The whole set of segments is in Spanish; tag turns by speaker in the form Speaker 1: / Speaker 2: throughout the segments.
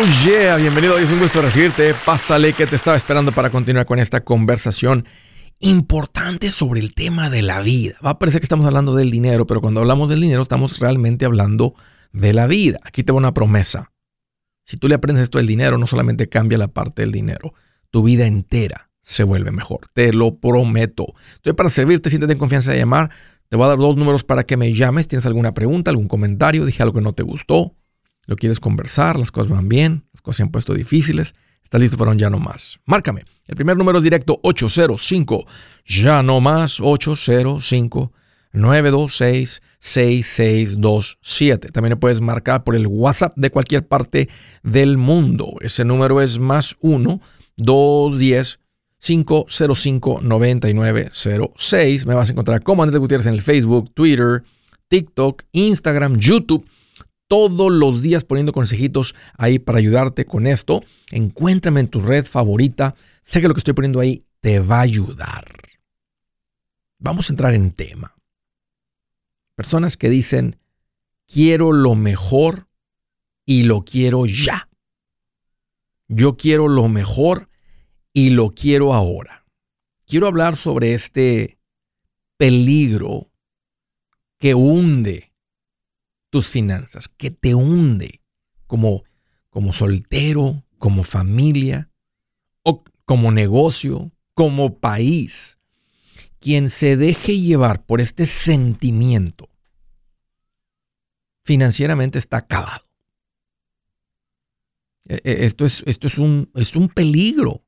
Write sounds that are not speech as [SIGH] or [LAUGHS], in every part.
Speaker 1: Oh yeah, bienvenido, es un gusto recibirte. Pásale que te estaba esperando para continuar con esta conversación importante sobre el tema de la vida. Va a parecer que estamos hablando del dinero, pero cuando hablamos del dinero estamos realmente hablando de la vida. Aquí te voy una promesa. Si tú le aprendes esto del dinero, no solamente cambia la parte del dinero, tu vida entera se vuelve mejor. Te lo prometo. Estoy para servirte, siéntete en confianza de llamar. Te voy a dar dos números para que me llames. ¿Tienes alguna pregunta, algún comentario? Dije algo que no te gustó. ¿Lo quieres conversar? ¿Las cosas van bien? ¿Las cosas se han puesto difíciles? ¿Estás listo para un ya no más? Márcame. El primer número es directo 805 ya no más 805 926 6627. También le puedes marcar por el WhatsApp de cualquier parte del mundo. Ese número es más 1 210 505 9906. Me vas a encontrar como Andrés Gutiérrez en el Facebook, Twitter, TikTok, Instagram, YouTube todos los días poniendo consejitos ahí para ayudarte con esto. Encuéntrame en tu red favorita. Sé que lo que estoy poniendo ahí te va a ayudar. Vamos a entrar en tema. Personas que dicen, quiero lo mejor y lo quiero ya. Yo quiero lo mejor y lo quiero ahora. Quiero hablar sobre este peligro que hunde tus finanzas, que te hunde como, como soltero, como familia, o como negocio, como país. Quien se deje llevar por este sentimiento financieramente está acabado. E, e, esto es, esto es, un, es un peligro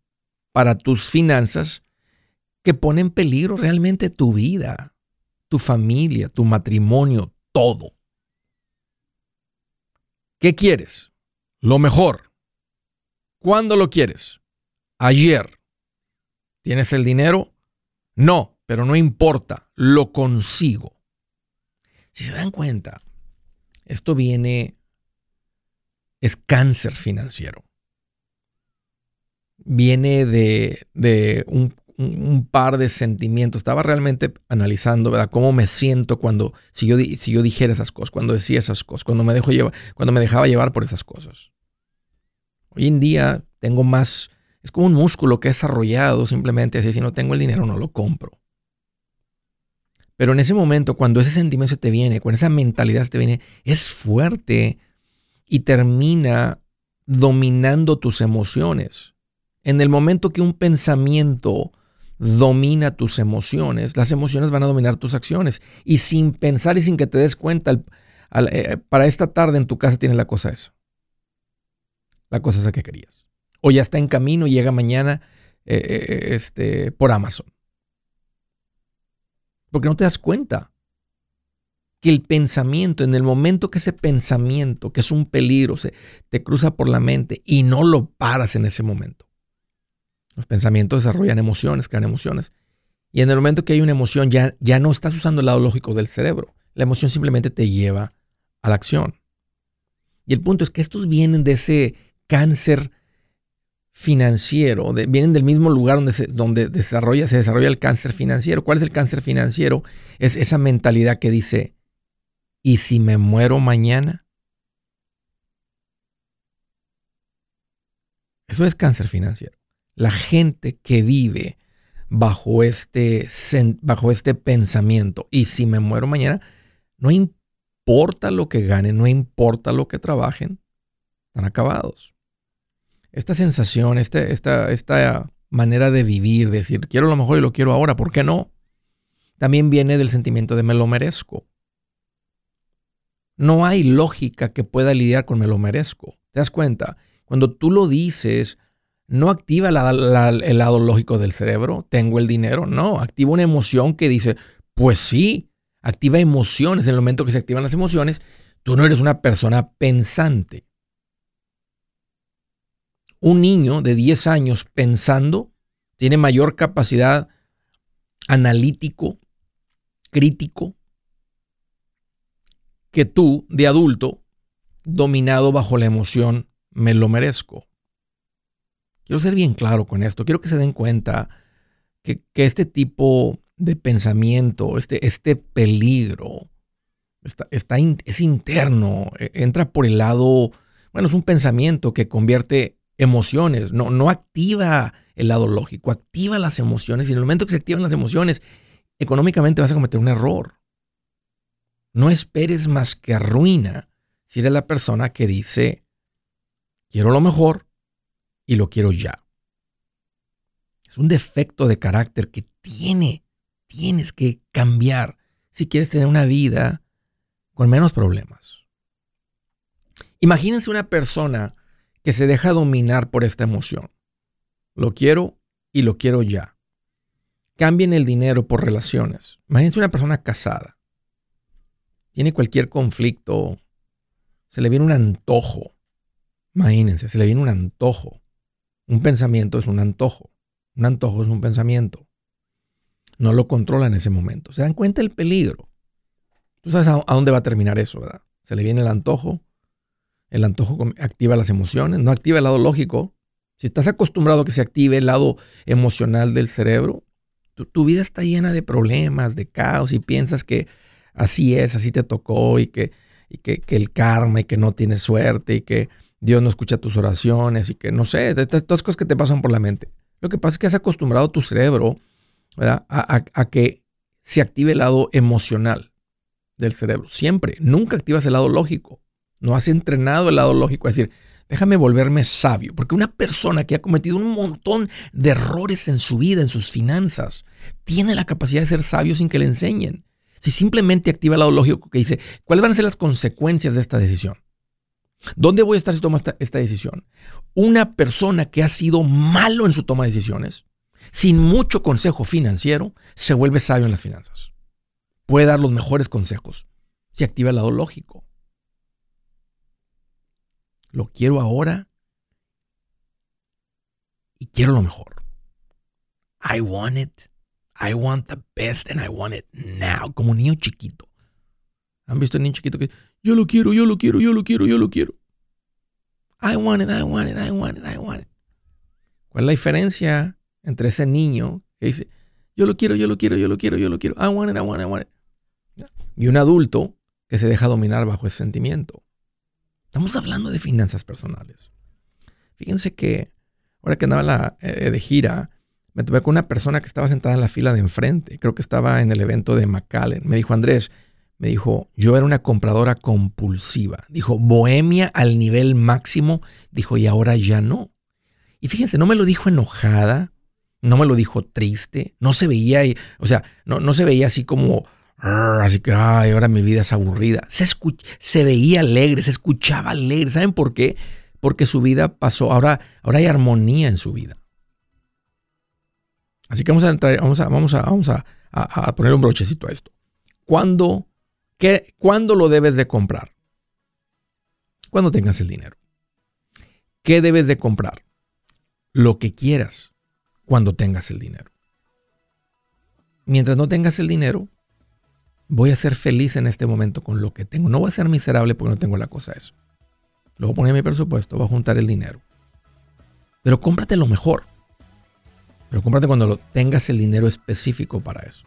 Speaker 1: para tus finanzas que pone en peligro realmente tu vida, tu familia, tu matrimonio, todo. ¿Qué quieres? Lo mejor. ¿Cuándo lo quieres? Ayer. ¿Tienes el dinero? No, pero no importa, lo consigo. Si se dan cuenta, esto viene, es cáncer financiero. Viene de, de un un, par de sentimientos. Estaba realmente analizando, ¿verdad? Cómo me siento cuando, si yo, si yo dijera esas cosas, cuando decía esas cosas, cuando me, llevar, cuando me dejaba llevar por esas cosas. Hoy en día tengo más, es como un músculo que he desarrollado simplemente así, si no tengo el dinero no lo compro. Pero en ese momento, cuando ese sentimiento se te viene, cuando esa mentalidad se te viene, es fuerte y termina dominando tus emociones. En el momento que un pensamiento domina tus emociones, las emociones van a dominar tus acciones. Y sin pensar y sin que te des cuenta, eh, para esta tarde en tu casa tienes la cosa esa. La cosa esa que querías. O ya está en camino y llega mañana eh, eh, este, por Amazon. Porque no te das cuenta que el pensamiento, en el momento que ese pensamiento, que es un peligro, se te cruza por la mente y no lo paras en ese momento los pensamientos desarrollan emociones, crean emociones. Y en el momento que hay una emoción, ya, ya no estás usando el lado lógico del cerebro. La emoción simplemente te lleva a la acción. Y el punto es que estos vienen de ese cáncer financiero, vienen del mismo lugar donde, se, donde desarrolla, se desarrolla el cáncer financiero. ¿Cuál es el cáncer financiero? Es esa mentalidad que dice, ¿y si me muero mañana? Eso es cáncer financiero la gente que vive bajo este, bajo este pensamiento. Y si me muero mañana, no importa lo que ganen, no importa lo que trabajen, están acabados. Esta sensación, este, esta, esta manera de vivir, decir, quiero lo mejor y lo quiero ahora, ¿por qué no? También viene del sentimiento de me lo merezco. No hay lógica que pueda lidiar con me lo merezco. ¿Te das cuenta? Cuando tú lo dices, no activa el lado lógico del cerebro, tengo el dinero, no, activa una emoción que dice, pues sí, activa emociones, en el momento que se activan las emociones, tú no eres una persona pensante. Un niño de 10 años pensando tiene mayor capacidad analítico, crítico, que tú de adulto dominado bajo la emoción me lo merezco. Quiero ser bien claro con esto. Quiero que se den cuenta que, este tipo de pensamiento, este, este peligro, está, está es interno, e, entra por el lado, Bueno, es un pensamiento que convierte emociones, no, no activa el lado lógico, activa las emociones y en el momento que se activan las emociones, económicamente vas a cometer un error. No esperes más que ruina si eres la persona que dice, quiero lo mejor y lo quiero ya. Es un defecto de carácter que tiene, tienes que cambiar si quieres tener una vida con menos problemas. Imagínense una persona que se deja dominar por esta emoción. Lo quiero y lo quiero ya. Cambien el dinero por relaciones. Imagínense una persona casada. Tiene cualquier conflicto. Se le viene un antojo. Imagínense, se le viene un antojo. Un pensamiento es un antojo. Un antojo es un pensamiento. No lo controla en ese momento. ¿Se dan cuenta del peligro? Tú sabes a, dónde va a terminar eso, ¿verdad? Se le viene el antojo. El antojo activa las emociones, no activa el lado lógico. Si estás acostumbrado a que se active el lado emocional del cerebro, tu, vida está llena de problemas, de caos y piensas que así es, así te tocó y que, y que, el karma y que no tienes suerte y que Dios no escucha tus oraciones y que no sé, estas, estas cosas que te pasan por la mente. Lo que pasa es que has acostumbrado tu cerebro a, que se active el lado emocional del cerebro. Siempre. Nunca activas el lado lógico. No has entrenado el lado lógico. Es decir, déjame volverme sabio. Porque una persona que ha cometido un montón de errores en su vida, en sus finanzas, tiene la capacidad de ser sabio sin que le enseñen. Si simplemente activa el lado lógico que dice, ¿cuáles van a ser las consecuencias de esta decisión? ¿Dónde voy a estar si tomo esta, esta decisión? Una persona que ha sido malo en su toma de decisiones, sin mucho consejo financiero, se vuelve sabio en las finanzas. Puede dar los mejores consejos si activa el lado lógico. Lo quiero ahora y quiero lo mejor. I want it. I want the best and I want it now. Como un niño chiquito. ¿Han visto el niño chiquito que yo lo quiero, yo lo quiero, yo lo quiero, yo lo quiero? I want it, I want it, I want it, I want it. ¿Cuál es la diferencia entre ese niño que dice, yo lo quiero, yo lo quiero, yo lo quiero, yo lo quiero, I want it, I want it, I want it? Y un adulto que se deja dominar bajo ese sentimiento. Estamos hablando de finanzas personales. Fíjense que ahora que andaba eh, de gira, me tuve con una persona que estaba sentada en la fila de enfrente. Creo que estaba en el evento de McAllen. Me dijo, Andrés, me dijo, yo era una compradora compulsiva. Dijo, bohemia al nivel máximo. Dijo, y ahora ya no. Y fíjense, no me lo dijo enojada, no me lo dijo triste, no se veía, o sea, no, no se veía así como, así que, ay, ahora mi vida es aburrida. Se, se veía alegre, se escuchaba alegre. ¿Saben por qué? Porque su vida pasó, ahora, ahora hay armonía en su vida. Así que vamos a entrar, vamos a, vamos a, vamos a, a, poner un brochecito a esto. ¿Cuándo, ¿Cuándo lo debes de comprar? Cuando tengas el dinero. ¿Qué debes de comprar? Lo que quieras cuando tengas el dinero. Mientras no tengas el dinero, voy a ser feliz en este momento con lo que tengo. No voy a ser miserable porque no tengo la cosa esa. Luego poner mi presupuesto, voy a juntar el dinero. Pero cómprate lo mejor. Pero cómprate cuando lo tengas el dinero específico para eso.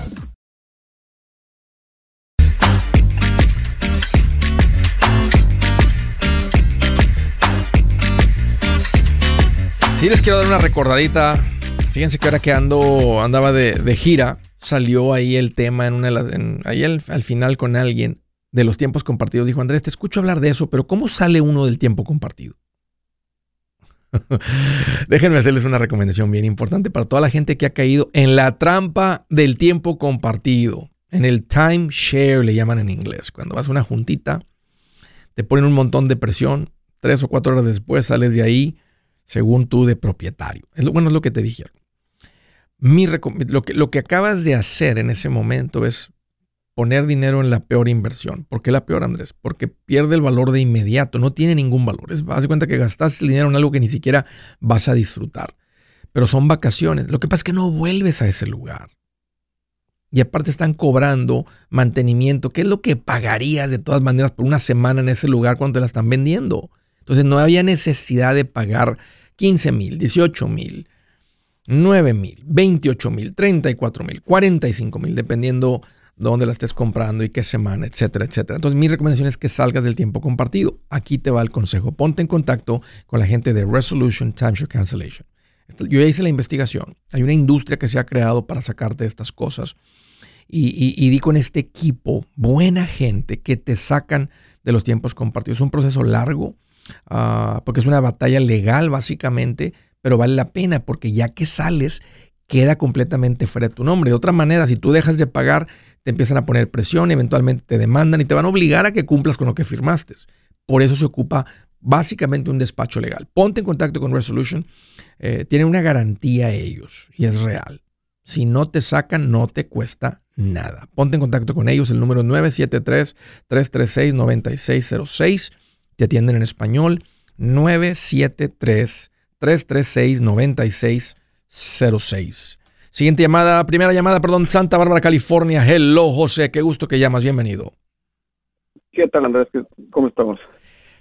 Speaker 1: Sí, les quiero dar una recordadita. Fíjense que ahora que andaba de, gira, salió ahí el tema en una ahí al, final con alguien de los tiempos compartidos. Dijo, Andrés, te escucho hablar de eso, pero ¿cómo sale uno del tiempo compartido? [LAUGHS] Déjenme hacerles una recomendación bien importante para toda la gente que ha caído en la trampa del tiempo compartido. En el timeshare le llaman en inglés. Cuando vas a una juntita, te ponen un montón de presión. Tres o cuatro horas después sales de ahí según tú de propietario. Es lo, bueno, es lo que te dijeron. Mi lo, que, lo que acabas de hacer en ese momento es poner dinero en la peor inversión. ¿Por qué la peor, Andrés? Porque pierde el valor de inmediato, no tiene ningún valor. Es, haz de cuenta que gastas el dinero en algo que ni siquiera vas a disfrutar. Pero son vacaciones. Lo que pasa es que no vuelves a ese lugar. Y aparte están cobrando mantenimiento, ¿Qué es lo que pagarías de todas maneras por una semana en ese lugar cuando te la están vendiendo. Entonces no había necesidad de pagar 15 mil, 18 mil, 9 mil, 28 mil, 34 mil, 45 mil, dependiendo de dónde la estés comprando y qué semana, etcétera, etcétera. Entonces, mi recomendación es que salgas del tiempo compartido. Aquí te va el consejo. Ponte en contacto con la gente de Resolution Timeshare Cancellation. Yo ya hice la investigación. Hay una industria que se ha creado para sacarte estas cosas. Y, di con este equipo, buena gente, que te sacan de los tiempos compartidos. Es un proceso largo Ah, porque es una batalla legal básicamente, pero vale la pena porque ya que sales, queda completamente fuera de tu nombre. De otra manera, si tú dejas de pagar, te empiezan a poner presión, eventualmente te demandan y te van a obligar a que cumplas con lo que firmaste. Por eso se ocupa básicamente un despacho legal. Ponte en contacto con Resolution. Eh, tienen una garantía ellos y es real. Si no te sacan, no te cuesta nada. Ponte en contacto con ellos. El número 973-336-9606. Te atienden en español 973-336-9606. Siguiente llamada, primera llamada, perdón, Santa Bárbara, California. Hello, José, qué gusto que llamas, bienvenido.
Speaker 2: ¿Qué tal, Andrés? ¿Cómo estamos?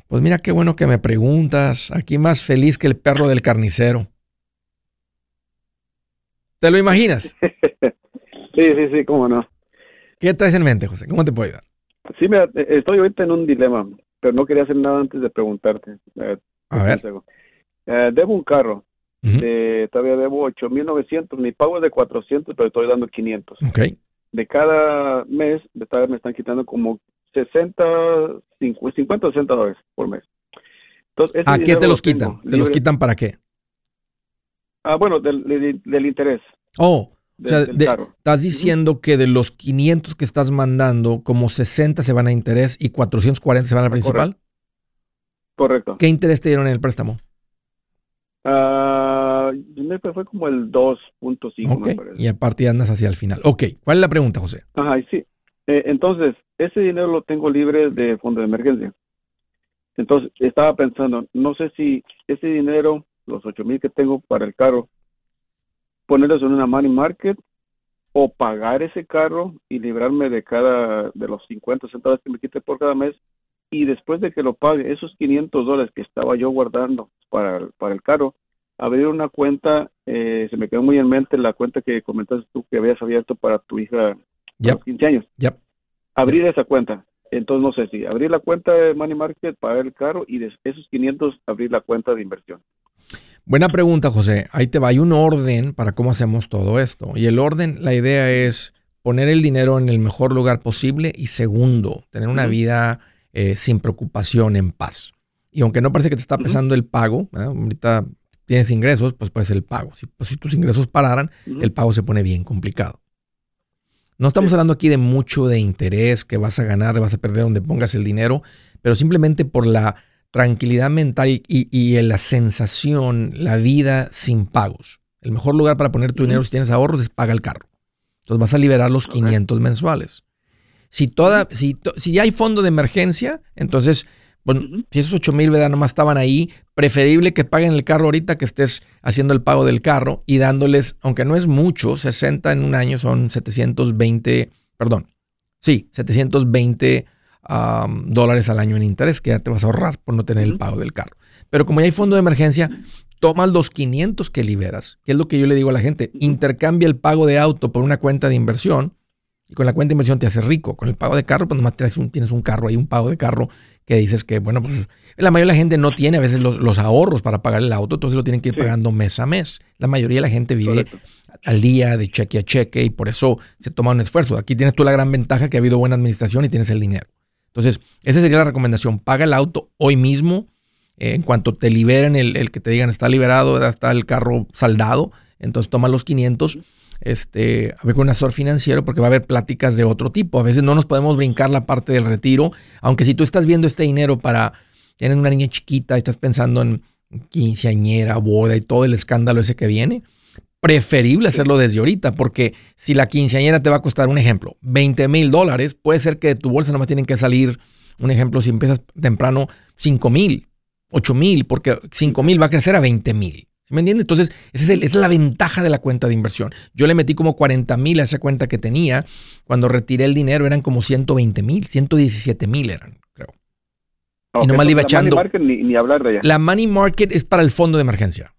Speaker 1: Pues mira qué bueno que me preguntas. Aquí más feliz que el perro del carnicero. ¿Te lo imaginas? [LAUGHS]
Speaker 2: sí, sí, sí, cómo no.
Speaker 1: ¿Qué traes en mente, José? ¿Cómo te puedo ayudar?
Speaker 2: Sí, mira, estoy ahorita en un dilema pero no quería hacer nada antes de preguntarte.
Speaker 1: Eh, a ver.
Speaker 2: Eh, debo un carro. todavía debo 8.900. Mi pago es de 400, pero estoy dando 500.
Speaker 1: Okay.
Speaker 2: De cada mes, de cada me están quitando como 60, 50, 60 dólares por mes.
Speaker 1: Entonces, ¿A qué te los quitan? ¿Te los quitan para qué?
Speaker 2: Ah, bueno, del, del, interés.
Speaker 1: Oh, o sea, estás diciendo que de los 500 que estás mandando, como 60 se van a interés y 440 se van al principal.
Speaker 2: Correcto.
Speaker 1: ¿Qué interés te dieron en el préstamo?
Speaker 2: Uh, fue como el 2.5.
Speaker 1: Y aparte andas hacia el final. Ok, ¿cuál es la pregunta, José?
Speaker 2: Ajá, sí. Eh, entonces, ese dinero lo tengo libre de fondo de emergencia. Entonces, estaba pensando, no sé si ese dinero, los 8 mil que tengo para el carro, ponerlos en una money market o pagar ese carro y librarme de cada de los 50 centavos que me quite por cada mes y después de que lo pague esos 500 dólares que estaba yo guardando para, para el carro abrir una cuenta eh, se me quedó muy en mente la cuenta que comentaste tú que habías abierto para tu hija
Speaker 1: yep.
Speaker 2: los 15 años. Abrir esa cuenta. Entonces no sé si abrir la cuenta de money market pagar el carro y de esos 500 abrir la cuenta de inversión
Speaker 1: Buena pregunta, José. Ahí te va. Hay un orden para cómo hacemos todo esto. Y el orden, la idea es poner el dinero en el mejor lugar posible y segundo, tener una vida eh, sin preocupación, en paz. Y aunque no parece que te está pesando el pago, ahorita tienes ingresos, pues puede ser el pago. Si, pues, si tus ingresos pararan, el pago se pone bien complicado. No estamos hablando aquí de mucho de interés que vas a ganar, vas a perder donde pongas el dinero, pero simplemente por la tranquilidad mental y, la sensación, la vida sin pagos. El mejor lugar para poner tu dinero si tienes ahorros es paga el carro. Entonces vas a liberar los 500 mensuales. Si, toda, si, si ya hay fondo de emergencia, entonces bueno, si esos 8 mil, ¿verdad? Nomás estaban ahí, preferible que paguen el carro ahorita que estés haciendo el pago del carro y dándoles, aunque no es mucho, 60 en un año son 720, perdón, sí, 720 dólares al año en interés que ya te vas a ahorrar por no tener el pago del carro. Pero como ya hay fondo de emergencia, tomas los 500 que liberas, que es lo que yo le digo a la gente, intercambia el pago de auto por una cuenta de inversión y con la cuenta de inversión te hace rico. Con el pago de carro, pues nomás tienes un, tienes un carro ahí, un pago de carro que dices que, bueno, pues la mayoría de la gente no tiene a veces los, ahorros para pagar el auto, entonces lo tienen que ir pagando mes a mes. La mayoría de la gente vive al día, de cheque a cheque, y por eso se toma un esfuerzo. Aquí tienes tú la gran ventaja que ha habido buena administración y tienes el dinero. Entonces, esa sería la recomendación. Paga el auto hoy mismo. Eh, en cuanto te liberen, el, el, que te digan está liberado, está el carro saldado, entonces toma los 500 este, a ver con un asesor financiero porque va a haber pláticas de otro tipo. A veces no nos podemos brincar la parte del retiro, aunque si tú estás viendo este dinero para, tienes una niña chiquita, estás pensando en quinceañera, boda y todo el escándalo ese que viene, preferible hacerlo desde ahorita, porque si la quinceañera te va a costar, un ejemplo, 20 mil dólares, puede ser que de tu bolsa nomás tienen que salir, un ejemplo, si empiezas temprano, 5 mil, 8 mil, porque 5 mil va a crecer a 20 mil. ¿Me entiendes? Entonces, esa es, la ventaja de la cuenta de inversión. Yo le metí como 40 mil a esa cuenta que tenía. Cuando retiré el dinero eran como 120 mil, 117 mil eran, creo. y nomás le iba echando.
Speaker 2: La money market ni, hablar de ella.
Speaker 1: La money market es para el fondo de emergencia.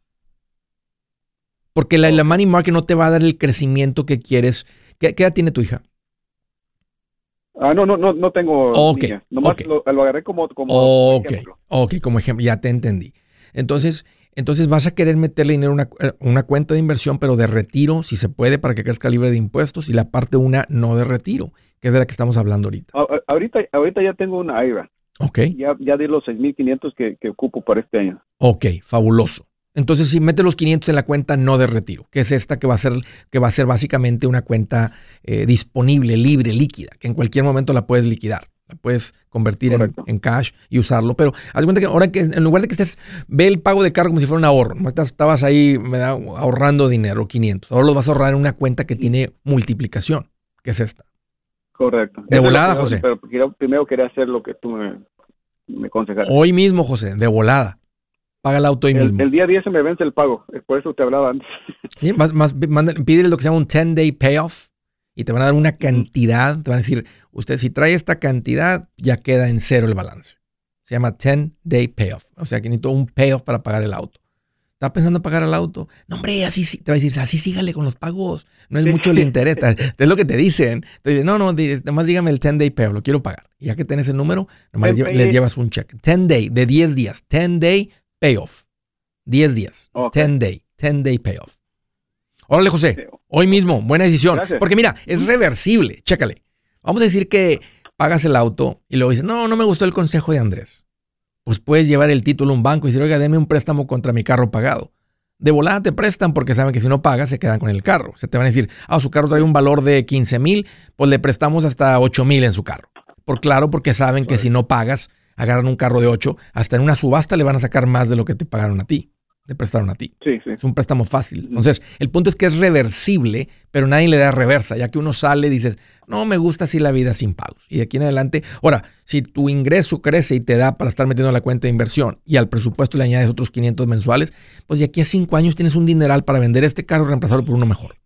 Speaker 1: Porque la, money market no te va a dar el crecimiento que quieres. ¿Qué, edad tiene tu hija?
Speaker 2: Ah, no, no, no, no tengo.
Speaker 1: Ok.
Speaker 2: Nomás Lo, agarré como, como
Speaker 1: Ok, ok, como ejemplo. Ya te entendí. Entonces, entonces vas a querer meterle dinero a eh, una, cuenta de inversión, pero de retiro, si se puede, para que crezca libre de impuestos, y la parte una no de retiro, que es de la que estamos hablando ahorita.
Speaker 2: ahorita, ahorita ya tengo una IRA.
Speaker 1: Ok.
Speaker 2: Ya, ya di los 6.500 que, que ocupo para este año.
Speaker 1: Ok, fabuloso. Entonces, si mete los 500 en la cuenta no de retiro, que es esta que va a ser, que va a ser básicamente una cuenta eh, disponible, libre, líquida, que en cualquier momento la puedes liquidar puedes convertir en, cash y usarlo. Pero haz cuenta que ahora que en lugar de que estés, ve el pago de cargo como si fuera un ahorro. Estabas ahí me da, ahorrando dinero, 500. Ahora lo vas a ahorrar en una cuenta que tiene multiplicación, que es esta.
Speaker 2: Correcto.
Speaker 1: De volada, José.
Speaker 2: Pero primero quería hacer lo que tú me, me
Speaker 1: Hoy mismo, José, de volada. Paga el auto hoy mismo.
Speaker 2: El día 10 se me vence el pago. Por eso te hablaba antes. [LAUGHS]
Speaker 1: más, más, pídele lo que se llama un 10-day payoff y te van a dar una cantidad, te van a decir, usted si trae esta cantidad, ya queda en cero el balance. Se llama 10 day payoff. O sea que necesito un payoff para pagar el auto. ¿Estás pensando pagar el auto? No, hombre, así te va a decir, así sígale con los pagos. No es mucho el interés. [LAUGHS] es lo que te dicen. Te dicen, no, no, nomás dígame el 10 day payoff, lo quiero pagar. Y ya que tienes el número, nomás les, llevas un cheque. 10 day, de 10 días. 10 day payoff. 10 días. 10 day. 10 day payoff. Órale, José. Hoy mismo, buena decisión. Porque mira, es reversible. Chécale. Vamos a decir que pagas el auto y luego dices, no, no me gustó el consejo de Andrés. Pues puedes llevar el título a un banco y decir, oiga, denme un préstamo contra mi carro pagado. De volada te prestan porque saben que si no pagas se quedan con el carro. Se te van a decir, ah, su carro trae un valor de 15 mil, pues le prestamos hasta 8 mil en su carro. Por claro, porque saben que si no pagas, agarran un carro de 8, hasta en una subasta le van a sacar más de lo que te pagaron a ti te prestaron a ti.
Speaker 2: Sí, sí.
Speaker 1: Es un préstamo fácil. Entonces, el punto es que es reversible, pero nadie le da reversa, ya que uno sale y dices, no me gusta así la vida sin pagos. Y de aquí en adelante, ahora, si tu ingreso crece y te da para estar metiendo la cuenta de inversión y al presupuesto le añades otros 500 mensuales, pues de aquí a cinco años tienes un dineral para vender este carro y reemplazarlo por uno mejor.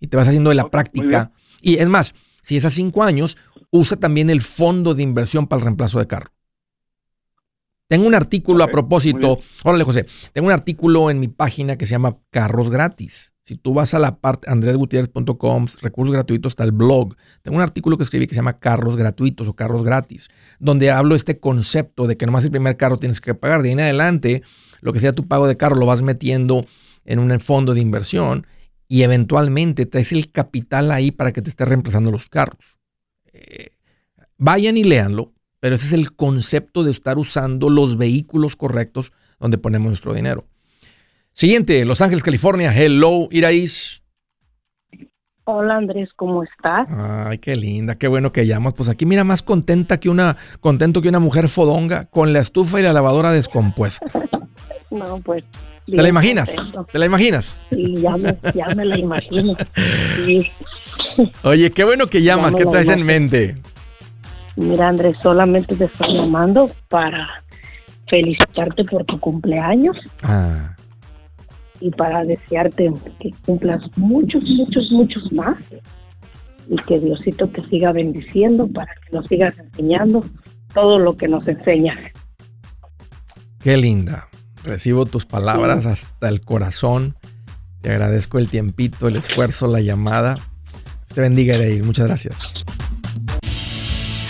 Speaker 1: Y te vas haciendo de la práctica. Y es más, si es a cinco años, usa también el fondo de inversión para el reemplazo de carro. Tengo un artículo a propósito. Órale, José. Tengo un artículo en mi página que se llama Carros Gratis. Si tú vas a la parte andresgutierrez.com, recursos gratuitos, está el blog. Tengo un artículo que escribí que se llama Carros Gratuitos o Carros Gratis, donde hablo este concepto de que nomás el primer carro tienes que pagar. De ahí en adelante, lo que sea tu pago de carro lo vas metiendo en un fondo de inversión y eventualmente traes el capital ahí para que te esté reemplazando los carros. Eh, vayan y léanlo, pero ese es el concepto de estar usando los vehículos correctos donde ponemos nuestro dinero. Siguiente, Los Ángeles, California. Hello, Iraís.
Speaker 3: Hola Andrés, ¿cómo estás?
Speaker 1: Ay, qué linda, qué bueno que llamas. Pues aquí mira más contenta que una, contento que una mujer fodonga con la estufa y la lavadora descompuesta. [LAUGHS]
Speaker 3: no, pues.
Speaker 1: ¿Te la imaginas? ¿Te la imaginas?
Speaker 3: Sí, ya me, ya me la imagino. [LAUGHS] Sí.
Speaker 1: Oye, qué bueno que llamas, ¿qué traes en mente?
Speaker 3: Mira Andrés, solamente te estoy llamando para felicitarte por tu cumpleaños. Ah y para desearte que cumplas muchos, muchos, muchos más y que Diosito te siga bendiciendo para que nos sigas enseñando todo lo que nos enseñas.
Speaker 1: Qué linda. Recibo tus palabras hasta el corazón. Te agradezco el tiempito, el esfuerzo, la llamada. Te bendiga, Ereid. Muchas gracias.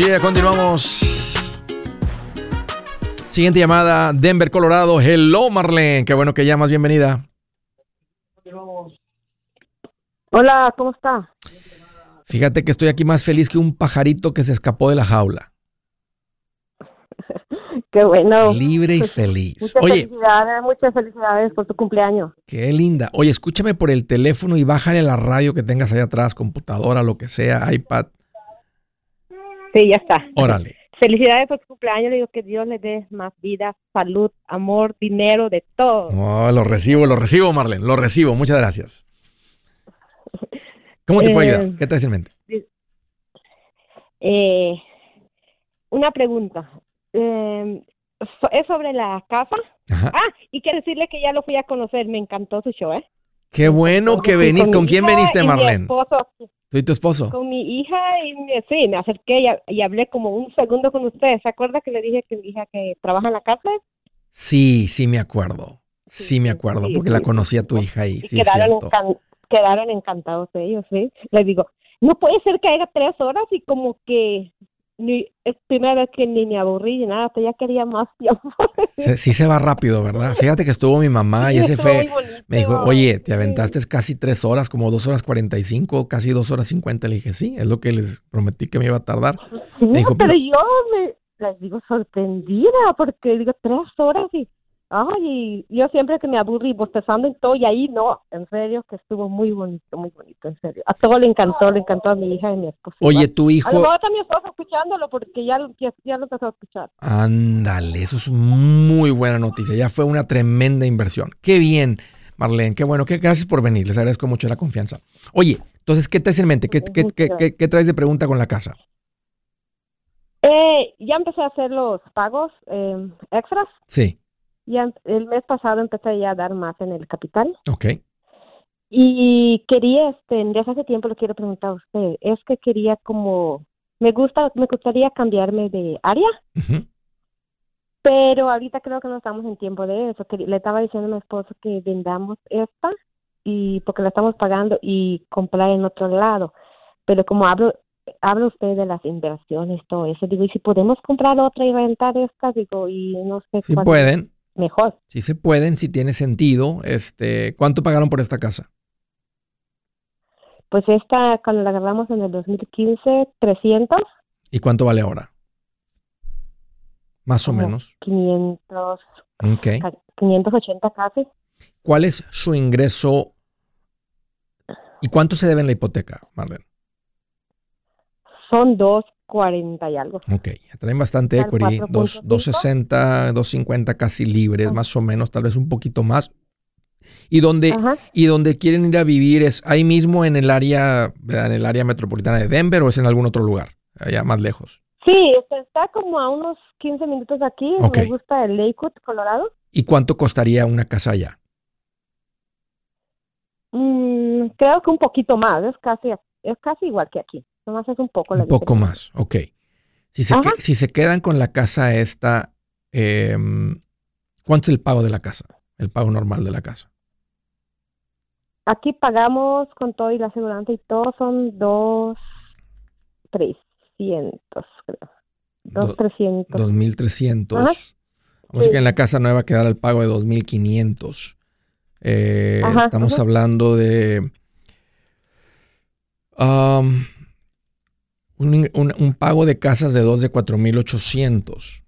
Speaker 1: Yeah, continuamos. Siguiente llamada, Denver, Colorado. Hello, Marlene. Qué bueno que llamas. Bienvenida.
Speaker 3: Hola, ¿cómo está?
Speaker 1: Fíjate que estoy aquí más feliz que un pajarito que se escapó de la jaula. [LAUGHS]
Speaker 3: Qué bueno.
Speaker 1: Libre y feliz. [LAUGHS]
Speaker 3: Muchas Oye, felicidades, muchas felicidades por tu cumpleaños.
Speaker 1: Qué linda. Oye, escúchame por el teléfono y bájale la radio que tengas ahí atrás, computadora, lo que sea, iPad.
Speaker 3: Sí, ya está.
Speaker 1: Órale.
Speaker 3: Felicidades por su cumpleaños. Le digo que Dios le dé más vida, salud, amor, dinero, de todo.
Speaker 1: Oh, lo recibo, lo recibo, Marlene. Lo recibo. Muchas gracias. ¿Cómo te puedo ayudar? Eh, ¿Qué traes en mente?
Speaker 3: Eh, una pregunta. Eh, es sobre la casa. Ah, y quiero decirle que ya lo fui a conocer. Me encantó su show, ¿eh?
Speaker 1: Qué bueno que venís. ¿Con quién veniste, Marlene? ¿Soy tu esposo?
Speaker 3: Con mi hija y sí, me acerqué y, hablé como un segundo con usted. ¿Se acuerda que le dije que mi hija que trabaja en la casa?
Speaker 1: Sí, sí me acuerdo. Sí, me acuerdo porque la conocí a tu hija y, sí
Speaker 3: quedaron, quedaron encantados ellos, sí. Le digo, no puede ser que haya tres horas y como que ni, es primera vez que ni me aburrí ni nada, ya quería más tiempo.
Speaker 1: Sí, se va rápido, ¿verdad? Fíjate que estuvo mi mamá y ese fue, me dijo, oye, te aventaste casi tres horas, como dos horas cuarenta y cinco, casi dos horas cincuenta. Le dije, sí, es lo que les prometí que me iba a tardar.
Speaker 3: dijo, pero, pero, yo me, les digo sorprendida porque digo tres horas y Ay, yo siempre que me aburrí bostezando en todo y ahí no, en serio que estuvo muy bonito, muy bonito, en serio. A todo le encantó, le encantó a mi hija y a mi esposa.
Speaker 1: Oye, tu hijo...
Speaker 3: A está mi esposa escuchándolo porque ya, ya, lo empezó a escuchar.
Speaker 1: Ándale, eso es muy buena noticia, ya fue una tremenda inversión. Qué bien, Marlene, qué bueno, qué gracias por venir, les agradezco mucho la confianza. Oye, entonces, ¿qué traes en mente? ¿Qué, qué, qué, qué traes de pregunta con la casa?
Speaker 3: Eh, ya empecé a hacer los pagos eh, extras.
Speaker 1: Sí.
Speaker 3: Ya el mes pasado empecé ya a dar más en el capital.
Speaker 1: Ok.
Speaker 3: Y quería, este, desde hace tiempo le quiero preguntar a usted, es que quería como, me gusta, me gustaría cambiarme de área, pero ahorita creo que no estamos en tiempo de eso, que le estaba diciendo a mi esposo que vendamos esta y porque la estamos pagando y comprar en otro lado, pero como hablo, habla usted de las inversiones, todo eso, digo, y si podemos comprar otra y rentar esta, digo, y no sé.
Speaker 1: Si pueden
Speaker 3: mejor.
Speaker 1: Si se pueden, si tiene sentido. Este, ¿Cuánto pagaron por esta casa?
Speaker 3: Pues esta, cuando la agarramos en el 2015, 300.
Speaker 1: ¿Y cuánto vale ahora? Más o menos.
Speaker 3: 500.
Speaker 1: Ok.
Speaker 3: 580 casi.
Speaker 1: ¿Cuál es su ingreso y cuánto se debe en la hipoteca, Marlene?
Speaker 3: Son 240 y algo.
Speaker 1: Ok, traen bastante equity, 260, 250 casi libres, más o menos, tal vez un poquito más. ¿Y donde, ¿Y donde quieren ir a vivir es ahí mismo en el área, en el área metropolitana de Denver o es en algún otro lugar, allá más lejos?
Speaker 3: Sí, está como a unos 15 minutos aquí. Me gusta el Lakewood, Colorado.
Speaker 1: ¿Y cuánto costaría una casa allá?
Speaker 3: Mm, creo que un poquito más, es casi, es casi igual que aquí. Nomás es un poco
Speaker 1: Un poco más, ok. Si se, si se quedan con la casa esta, em, ¿cuánto es el pago de la casa? El pago normal de la casa.
Speaker 3: Aquí pagamos con todo y la aseguranza y todo son dos trescientos, creo. Dos trescientos.
Speaker 1: Dos mil trescientos. Vamos a que en la casa nueva quedara el pago de dos mil quinientos. Eh, estamos hablando de um, un, pago de casas de dos de 4.800.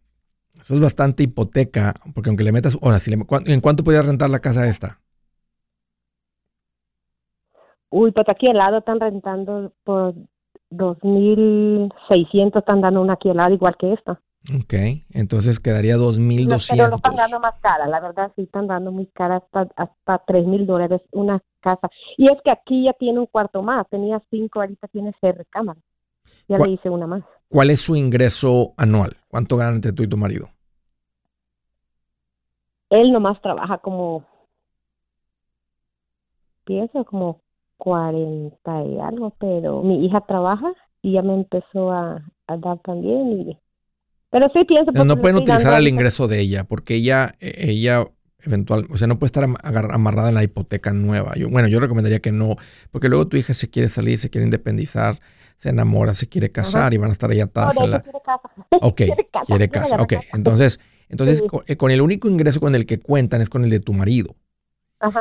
Speaker 1: Eso es bastante hipoteca, porque aunque le metas, ahora, si le, ¿en cuánto podías rentar la casa esta?
Speaker 3: Uy, pues aquí al lado están rentando por 2.600, están dando una aquí al lado igual que esta.
Speaker 1: Ok, entonces quedaría 2.200. No,
Speaker 3: pero lo están dando más cara, la verdad sí están dando muy cara, hasta, hasta $3,000 dólares una casa. Y es que aquí ya tiene un cuarto más, tenía cinco, ahorita tiene seis recámaras. Ya le hice una más.
Speaker 1: ¿Cuál es su ingreso anual? ¿Cuánto ganan entre tú y tu marido?
Speaker 3: Él nomás trabaja como, pienso como 40 y algo, pero mi hija trabaja y ya me empezó a, a dar también y pero sí pienso...
Speaker 1: no pueden utilizar el ingreso de ella, porque ella, e, ella eventual, o sea, no puede estar amarrada en la hipoteca nueva. Yo, bueno, yo recomendaría que no, porque luego tu hija se quiere salir, se quiere independizar, se enamora, se quiere casar y van a estar ahí atadas en la... Quiere casa. [LAUGHS] Ok, quiere casa. Ok, entonces, entonces con el único ingreso con el que cuentan es con el de tu marido.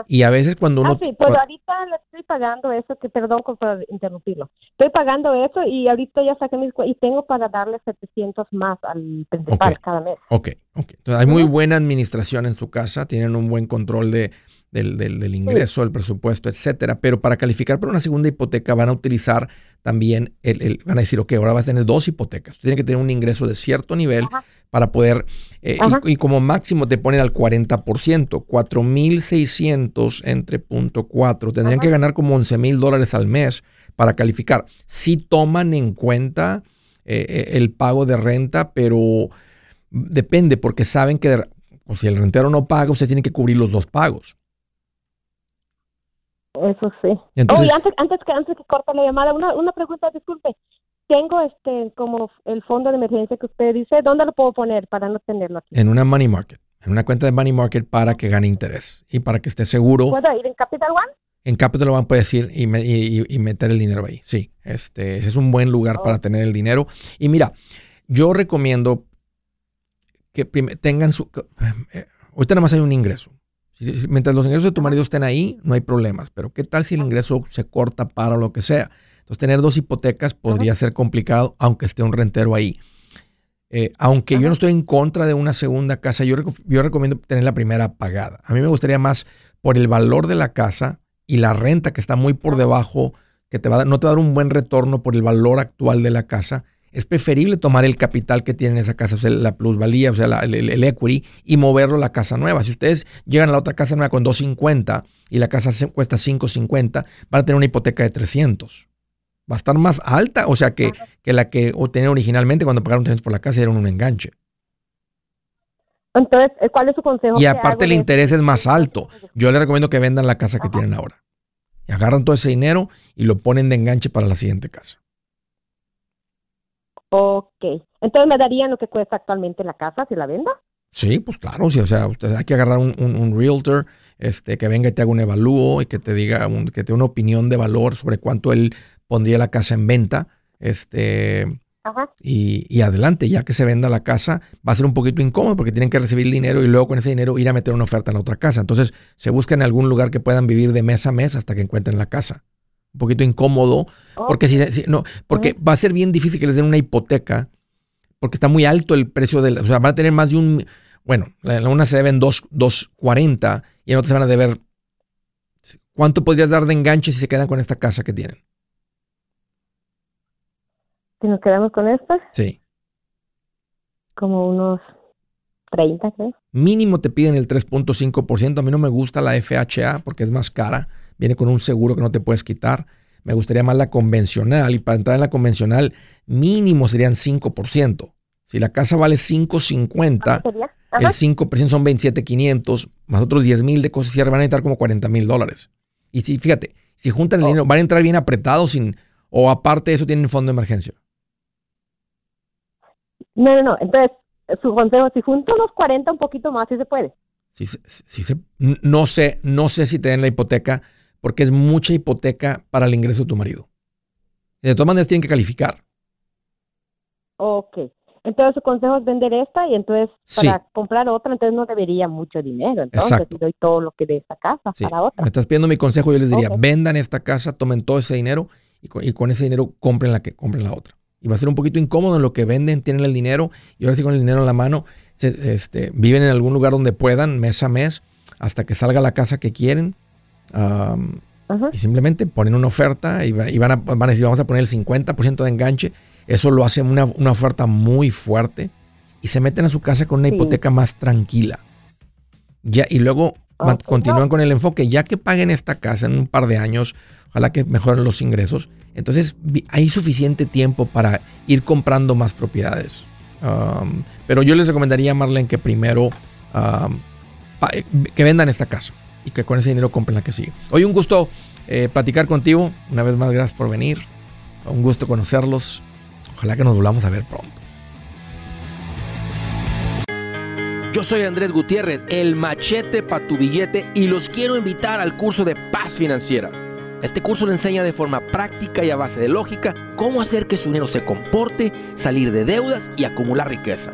Speaker 1: Y a veces cuando uno...
Speaker 3: Ah, sí, pues ahorita le estoy pagando eso, que perdón por interrumpirlo. Estoy pagando eso y ahorita ya saqué mis... y tengo para darle 700 más al principal cada mes.
Speaker 1: Ok, ok. Entonces hay muy buena administración en su casa, tienen un buen control de, del, del, ingreso, del presupuesto, etcétera. Pero para calificar para una segunda hipoteca van a utilizar también, el, van a decir, ok, ahora vas a tener dos hipotecas. Tiene que tener un ingreso de cierto nivel para poder, eh, y, como máximo te ponen al 40%, 4.600 entre punto 4. Tendrían que ganar como 11 mil dólares al mes para calificar. Si toman en cuenta eh, eh, el pago de renta, pero depende porque saben que o si el rentero no paga, usted tiene que cubrir los dos pagos.
Speaker 3: Eso sí. Entonces, antes, antes, que antes que corte la llamada, una, una pregunta, disculpe. Tengo este como el fondo de emergencia que usted dice, ¿dónde lo puedo poner para no tenerlo aquí?
Speaker 1: En una money market, en una cuenta de money market para que gane interés y para que esté seguro.
Speaker 3: ¿Puedo ir en Capital One?
Speaker 1: En Capital One puedes ir y, y, meter el dinero ahí. Sí, este, ese es un buen lugar para tener el dinero. Y mira, yo recomiendo que tengan su... Eh, ahorita nada más hay un ingreso. Mientras los ingresos de tu marido estén ahí, no hay problemas. Pero ¿qué tal si el ingreso se corta para lo que sea? Entonces, tener dos hipotecas podría ser complicado, aunque esté un rentero ahí. Eh, aunque yo no estoy en contra de una segunda casa, yo, yo recomiendo tener la primera pagada. A mí me gustaría más por el valor de la casa y la renta que está muy por debajo, que te va no te va a dar un buen retorno por el valor actual de la casa es preferible tomar el capital que tiene esa casa, o sea, la plusvalía, o sea, el, equity, y moverlo a la casa nueva. Si ustedes llegan a la otra casa nueva con 250 y la casa cuesta 550, van a tener una hipoteca de 300. Va a estar más alta, o sea, que, que la que tenían originalmente cuando pagaron 300 por la casa era un enganche.
Speaker 3: Entonces, ¿cuál es su consejo?
Speaker 1: Y aparte el interés es más alto. Yo les recomiendo que vendan la casa que tienen ahora. Y agarran todo ese dinero y lo ponen de enganche para la siguiente casa.
Speaker 3: Ok. Entonces, ¿me darían lo que cuesta actualmente la casa si la venda?
Speaker 1: Sí, pues claro, sí, o sea, usted hay que agarrar un, un, realtor este, que venga y te haga un evalúo y que te diga, que te dé una opinión de valor sobre cuánto él pondría la casa en venta. Este, Y, y, adelante, ya que se venda la casa, va a ser un poquito incómodo porque tienen que recibir dinero y luego con ese dinero ir a meter una oferta en la otra casa. Entonces, se busca en algún lugar que puedan vivir de mes a mes hasta que encuentren la casa. Un poquito incómodo, porque, si, no, porque va a ser bien difícil que les den una hipoteca, porque está muy alto el precio de la, o sea, van a tener más de un, bueno, en una se deben 2.40 y en otra se van a deber, ¿cuánto podrías dar de enganche si se quedan con esta casa que tienen?
Speaker 3: Si nos quedamos con esta.
Speaker 1: Sí.
Speaker 3: Como unos 30, creo.
Speaker 1: Mínimo te piden el 3.5%. A mí no me gusta la FHA porque es más cara. Viene con un seguro que no te puedes quitar. Me gustaría más la convencional. Y para entrar en la convencional, mínimo serían 5%. Si la casa vale 5.50, el 5% son 27.500, más otros 10.000 de cosas cierre, van a necesitar como 40 mil dólares. Y si, fíjate, si juntan el oh. dinero, van a entrar bien apretados sin, o aparte de eso tienen fondo de emergencia.
Speaker 3: No, no, no. Entonces, su consejo, si junto los 40 un poquito más, sí se puede.
Speaker 1: Sí, sí, sí, no sé, no sé si te den la hipoteca, porque es mucha hipoteca para el ingreso de tu marido. De todas maneras tienen que calificar.
Speaker 3: Ok. Entonces su consejo es vender esta y entonces para comprar otra, entonces no debería mucho dinero. Entonces Exacto. doy todo lo que de esta casa para otra.
Speaker 1: Me estás pidiendo mi consejo, yo les diría, vendan esta casa, tomen todo ese dinero y con, y con ese dinero compren la que compren la otra y va a ser un poquito incómodo en lo que venden, tienen el dinero y ahora sí con el dinero en la mano este, viven en algún lugar donde puedan mes a mes hasta que salga la casa que quieren y simplemente ponen una oferta y, van, a, van, a, decir vamos a poner el 50% de enganche. Eso lo hace una, una, oferta muy fuerte y se meten a su casa con una hipoteca más tranquila. Ya, y luego continúan con el enfoque, ya que paguen esta casa en un par de años, ojalá que mejoren los ingresos, entonces hay suficiente tiempo para ir comprando más propiedades. Um, pero yo les recomendaría, Marlene, que primero um, que vendan esta casa y que con ese dinero compren la que sigue. Hoy un gusto eh, platicar contigo. Una vez más, gracias por venir. Un gusto conocerlos. Ojalá que nos volvamos a ver pronto.
Speaker 4: Yo soy Andrés Gutiérrez, el machete para tu billete y los quiero invitar al curso de paz financiera. Este curso le enseña de forma práctica y a base de lógica cómo hacer que su dinero se comporte, salir de deudas y acumular riqueza.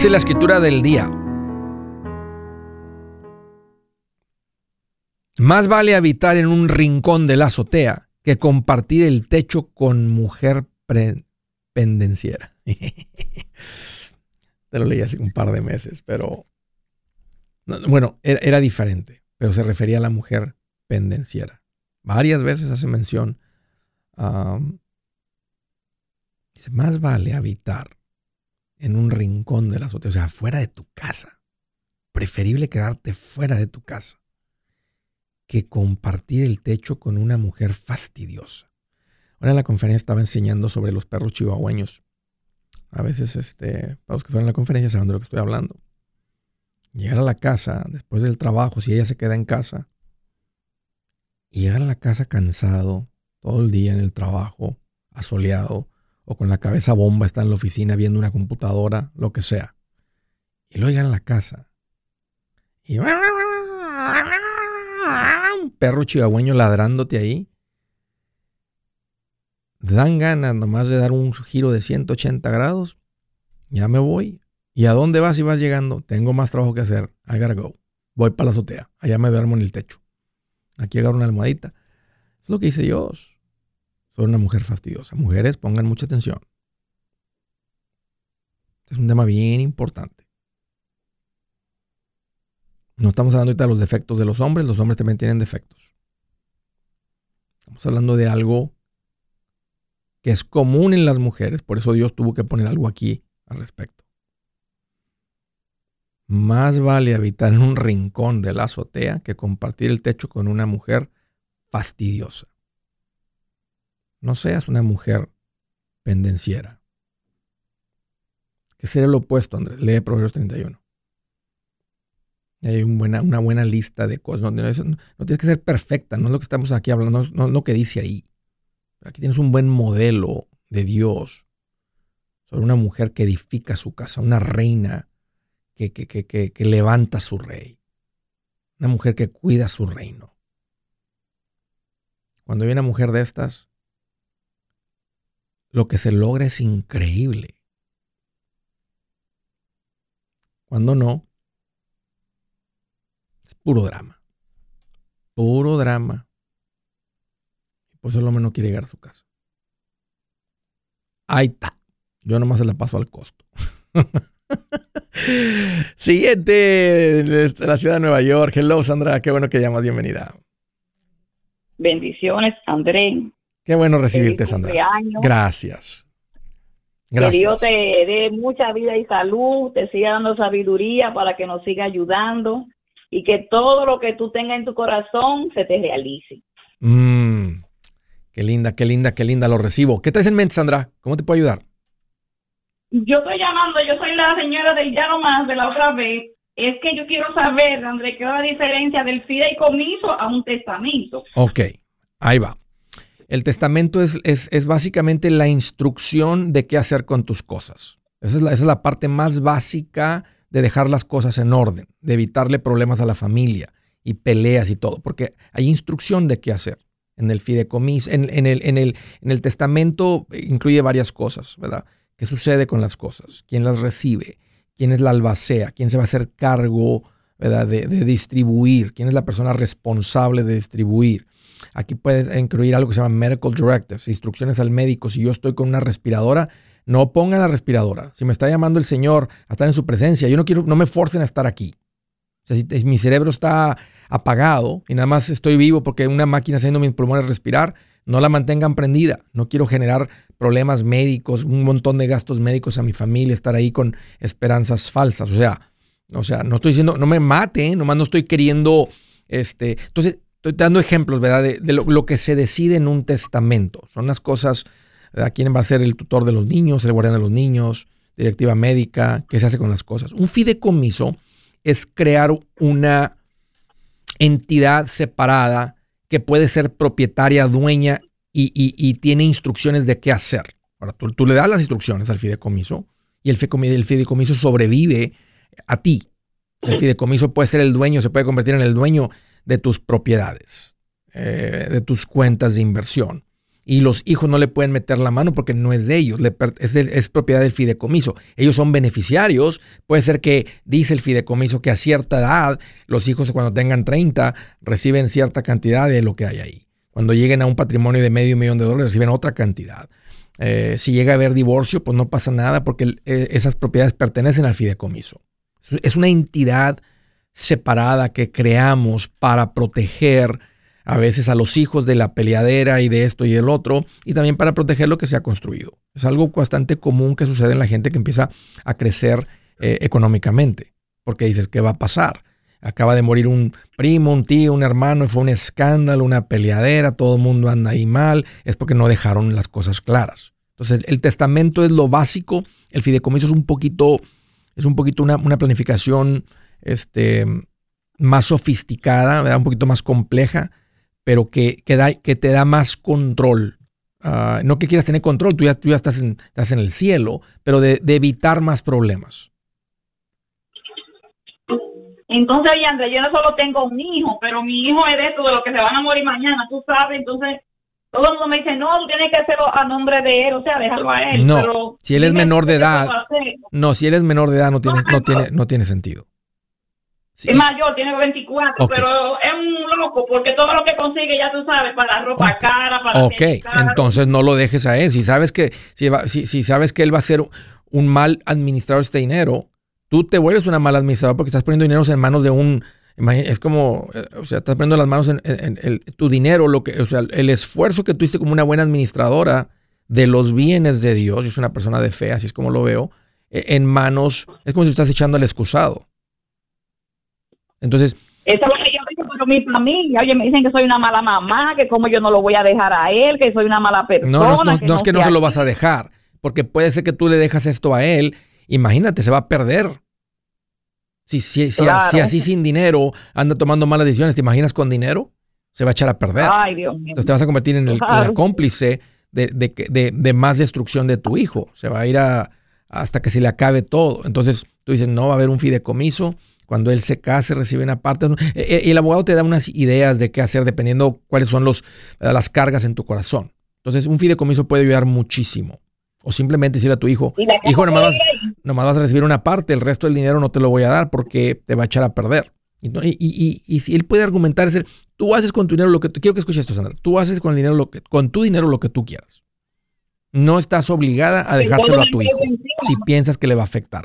Speaker 1: Dice la escritura del día. Más vale habitar en un rincón de la azotea que compartir el techo con mujer pendenciera. [LAUGHS] Te lo leí hace un par de meses, pero bueno, era, diferente, pero se refería a la mujer pendenciera. Varias veces hace mención. dice, más vale habitar en un rincón de la azotea, o sea, fuera de tu casa. Preferible quedarte fuera de tu casa que compartir el techo con una mujer fastidiosa. Ahora en la conferencia estaba enseñando sobre los perros chihuahueños. A veces, este, para los que fueron a la conferencia saben de lo que estoy hablando. Llegar a la casa después del trabajo, si ella se queda en casa, y llegar a la casa cansado, todo el día en el trabajo, asoleado, o con la cabeza bomba, está en la oficina viendo una computadora, lo que sea. Y luego llegan a la casa y un perro chihuahueño ladrándote ahí. Dan ganas nomás de dar un giro de 180 grados. Ya me voy. ¿Y a dónde vas si vas llegando? Tengo más trabajo que hacer. I gotta go. Voy para la azotea. Allá me duermo en el techo. Aquí agarro una almohadita. Es lo que dice Dios una mujer fastidiosa. Mujeres, pongan mucha atención. Este es un tema bien importante. No estamos hablando ahorita de los defectos de los hombres, los hombres también tienen defectos. Estamos hablando de algo que es común en las mujeres, por eso Dios tuvo que poner algo aquí al respecto. Más vale habitar en un rincón de la azotea que compartir el techo con una mujer fastidiosa. No seas una mujer pendenciera. Que sería lo opuesto, Andrés. Lee Proverbios 31. Hay una buena lista de cosas. No, tienes que ser perfecta, no es lo que estamos aquí hablando, no, es lo que dice ahí. Aquí tienes un buen modelo de Dios sobre una mujer que edifica su casa, una reina que, que, levanta su rey, una mujer que cuida su reino. Cuando hay una mujer de estas, lo que se logra es increíble. Cuando no, es puro drama. Puro drama. Pues el hombre no quiere llegar a su casa. Ahí está. Yo nomás se la paso al costo. [LAUGHS] Siguiente, la ciudad de Nueva York. Hello, Sandra. Qué bueno que llamas. Bienvenida.
Speaker 5: Bendiciones, André.
Speaker 1: Qué bueno recibirte, Sandra. Gracias.
Speaker 5: Gracias. Que Dios te dé mucha vida y salud, te siga dando sabiduría para que nos siga ayudando y que todo lo que tú tengas en tu corazón se te realice.
Speaker 1: Mm, qué linda, qué linda, qué linda, lo recibo. ¿Qué traes en mente, Sandra? ¿Cómo te puedo ayudar?
Speaker 5: Yo estoy llamando, yo soy la señora del ya no más de la otra vez. Es que yo quiero saber, André, qué es la diferencia del fideicomiso a un testamento.
Speaker 1: Ok, ahí va. El testamento es, es, básicamente la instrucción de qué hacer con tus cosas. Esa es, la, esa es la parte más básica de dejar las cosas en orden, de evitarle problemas a la familia y peleas y todo, porque hay instrucción de qué hacer. En el fideicomiso, en, en, el, en, el, en el testamento incluye varias cosas, ¿verdad? ¿Qué sucede con las cosas? ¿Quién las recibe? ¿Quién es la albacea? ¿Quién se va a hacer cargo ¿verdad? De distribuir? ¿Quién es la persona responsable de distribuir? Aquí puedes incluir algo que se llama medical directives, instrucciones al médico. Si yo estoy con una respiradora, no pongan la respiradora. Si me está llamando el Señor a estar en su presencia, yo no quiero, no me forcen a estar aquí. O sea, si mi cerebro está apagado y nada más estoy vivo porque una máquina haciendo mis pulmones respirar, no la mantengan prendida. No quiero generar problemas médicos, un montón de gastos médicos a mi familia, estar ahí con esperanzas falsas. O sea, o sea, no estoy diciendo, no me mate, nomás no estoy queriendo, este, entonces estoy dando ejemplos, ¿verdad? De, lo, que se decide en un testamento. Son las cosas, ¿verdad? ¿Quién va a ser el tutor de los niños, el guardián de los niños, directiva médica, qué se hace con las cosas? Un fideicomiso es crear una entidad separada que puede ser propietaria, dueña y, tiene instrucciones de qué hacer. Ahora, tú, le das las instrucciones al fideicomiso y el fideicomiso sobrevive a ti. El fideicomiso puede ser el dueño, se puede convertir en el dueño de tus propiedades, eh, de tus cuentas de inversión. Y los hijos no le pueden meter la mano porque no es de ellos, es, propiedad del fideicomiso. Ellos son beneficiarios. Puede ser que dice el fideicomiso que a cierta edad los hijos cuando tengan 30 reciben cierta cantidad de lo que hay ahí. Cuando lleguen a un patrimonio de medio millón de dólares reciben otra cantidad. Eh, si llega a haber divorcio, pues no pasa nada porque eh, esas propiedades pertenecen al fideicomiso. Es una entidad separada que creamos para proteger a veces a los hijos de la peleadera y de esto y del otro, y también para proteger lo que se ha construido. Es algo bastante común que sucede en la gente que empieza a crecer eh, económicamente, porque dices, ¿qué va a pasar? Acaba de morir un primo, un tío, un hermano, y fue un escándalo, una peleadera, todo el mundo anda ahí mal, es porque no dejaron las cosas claras. Entonces, el testamento es lo básico, el fideicomiso es un poquito, es un poquito una, una planificación este, más sofisticada, un poquito más compleja, pero que, que, da, que te da más control. Ah, no que quieras tener control, tú ya, tú ya estás, en, estás en el cielo, pero de, evitar más problemas.
Speaker 5: Entonces, oye, André, yo no solo tengo un hijo, pero mi hijo es de eso, de los que se van a morir mañana, tú sabes, entonces todo el mundo me dice, no, tú tienes que hacerlo a nombre de él, o sea, déjalo a él.
Speaker 1: No, si él es menor de edad, no, si él es menor de edad no tiene, no tiene, no tiene sentido.
Speaker 5: Es mayor, tiene 24, pero es un loco porque todo lo que consigue, ya tú sabes, para ropa cara, para...
Speaker 1: Ok, entonces no lo dejes a él. Si sabes que, si, si, sabes que él va a ser un mal administrador de este dinero, tú te vuelves una mala administradora porque estás poniendo dinero en manos de un... Es como, eh, o sea, estás poniendo las manos en, tu dinero, lo que, o sea, el esfuerzo que tuviste como una buena administradora de los bienes de Dios, yo soy una persona de fe, así es como lo veo, e, en manos, es como si estás echando al excusado. Entonces...
Speaker 5: Eso es lo que yo digo, pero mi familia, oye, me dicen que soy una mala mamá, que como yo no lo voy a dejar a él, que soy una mala persona.
Speaker 1: No, no, no, es que no se lo vas a dejar, porque puede ser que tú le dejas esto a él, imagínate, se va a perder. Si, si, si, así sin dinero anda tomando malas decisiones, ¿te imaginas con dinero? Se va a echar a perder.
Speaker 5: Ay, Dios mío.
Speaker 1: Entonces te vas a convertir en el, cómplice de, de, de, más destrucción de tu hijo. Se va a ir a, hasta que se le acabe todo. Entonces tú dices, no, va a haber un fideicomiso. Cuando él se case, recibe una parte. E, e, el abogado te da unas ideas de qué hacer dependiendo cuáles son los, las cargas en tu corazón. Entonces, un fideicomiso puede ayudar muchísimo. O simplemente decirle a tu hijo, hijo, nomás vas, nomás vas, a recibir una parte, el resto del dinero no te lo voy a dar porque te va a echar a perder. Y, y, y, si él puede argumentar, es tú haces con tu dinero lo que tú, quiero que escuches esto, Sandra, tú haces con el dinero lo que, con tu dinero lo que tú quieras. No estás obligada a dejárselo a tu hijo si piensas que le va a afectar.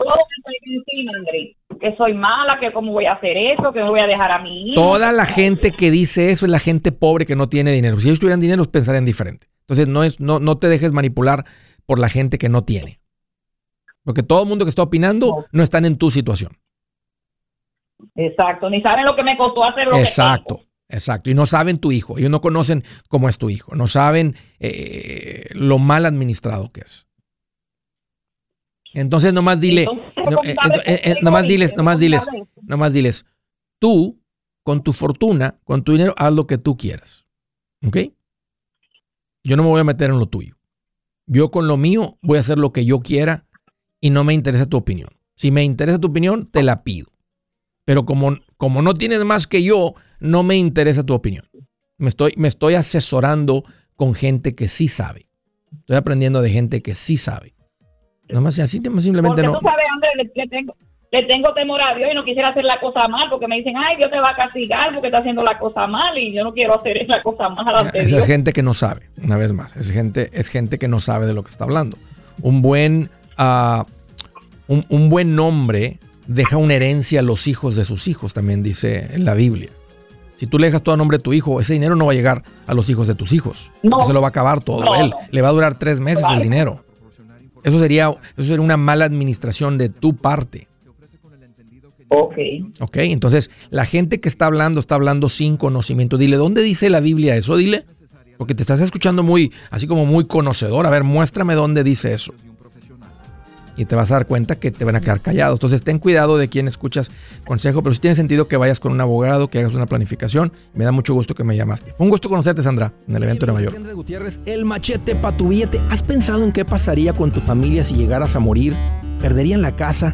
Speaker 5: Que soy mala, que cómo voy a hacer eso, que me voy a dejar a mi hijo.
Speaker 1: Toda la gente que dice eso es la gente pobre que no tiene dinero. Si ellos tuvieran dinero, pensarían diferente. Entonces, no, es, no, no te dejes manipular por la gente que no tiene. Porque todo el mundo que está opinando no, están en tu situación.
Speaker 5: Exacto, ni saben lo que me costó hacer lo
Speaker 1: Exacto, exacto. Y no saben tu hijo, ellos no conocen cómo es tu hijo, no saben eh, lo mal administrado que es. Entonces nomás dile, no, eh, eh, nomás diles, nomás diles, nomás diles, tú con tu fortuna, con tu dinero, haz lo que tú quieras. ¿Ok? Yo no me voy a meter en lo tuyo. Yo con lo mío voy a hacer lo que yo quiera y no me interesa tu opinión. Si me interesa tu opinión, te la pido. Pero como, como no tienes más que yo, no me interesa tu opinión. Me estoy, me estoy asesorando con gente que sí sabe. Estoy aprendiendo de gente que sí sabe. No más así, simplemente no.
Speaker 5: Tú sabes, Andrés, le tengo, le tengo temor a Dios y no quisiera hacer la cosa mal porque me dicen, ay, Dios te va a castigar porque está haciendo la cosa mal y yo no quiero hacer esa cosa mal.
Speaker 1: Esa es gente que no sabe, una vez más. Es gente, es gente que no sabe de lo que está hablando. Un buen, uh, un, un, buen nombre deja una herencia a los hijos de sus hijos, también dice en la Biblia. Si tú le dejas todo a nombre de tu hijo, ese dinero no va a llegar a los hijos de tus hijos. No, se lo va a acabar todo él. Le va a durar tres meses el dinero. Eso sería, eso sería una mala administración de tu parte.
Speaker 5: Ok.
Speaker 1: Ok, entonces la gente que está hablando está hablando sin conocimiento. Dile, ¿dónde dice la Biblia eso? Dile, porque te estás escuchando muy, así como muy conocedor. A ver, muéstrame dónde dice eso. Y te vas a dar cuenta que te van a quedar callados. Entonces ten cuidado de quién escuchas consejo, pero si tiene sentido que vayas con un abogado, que hagas una planificación. Me da mucho gusto que me llamaste. Fue un gusto conocerte, Sandra, en el evento de Nueva York.
Speaker 6: Gutiérrez, el machete para tu billete. ¿Has pensado en qué pasaría con tu familia si llegaras a morir? ¿Perderían la casa?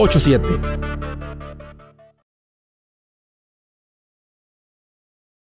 Speaker 6: 87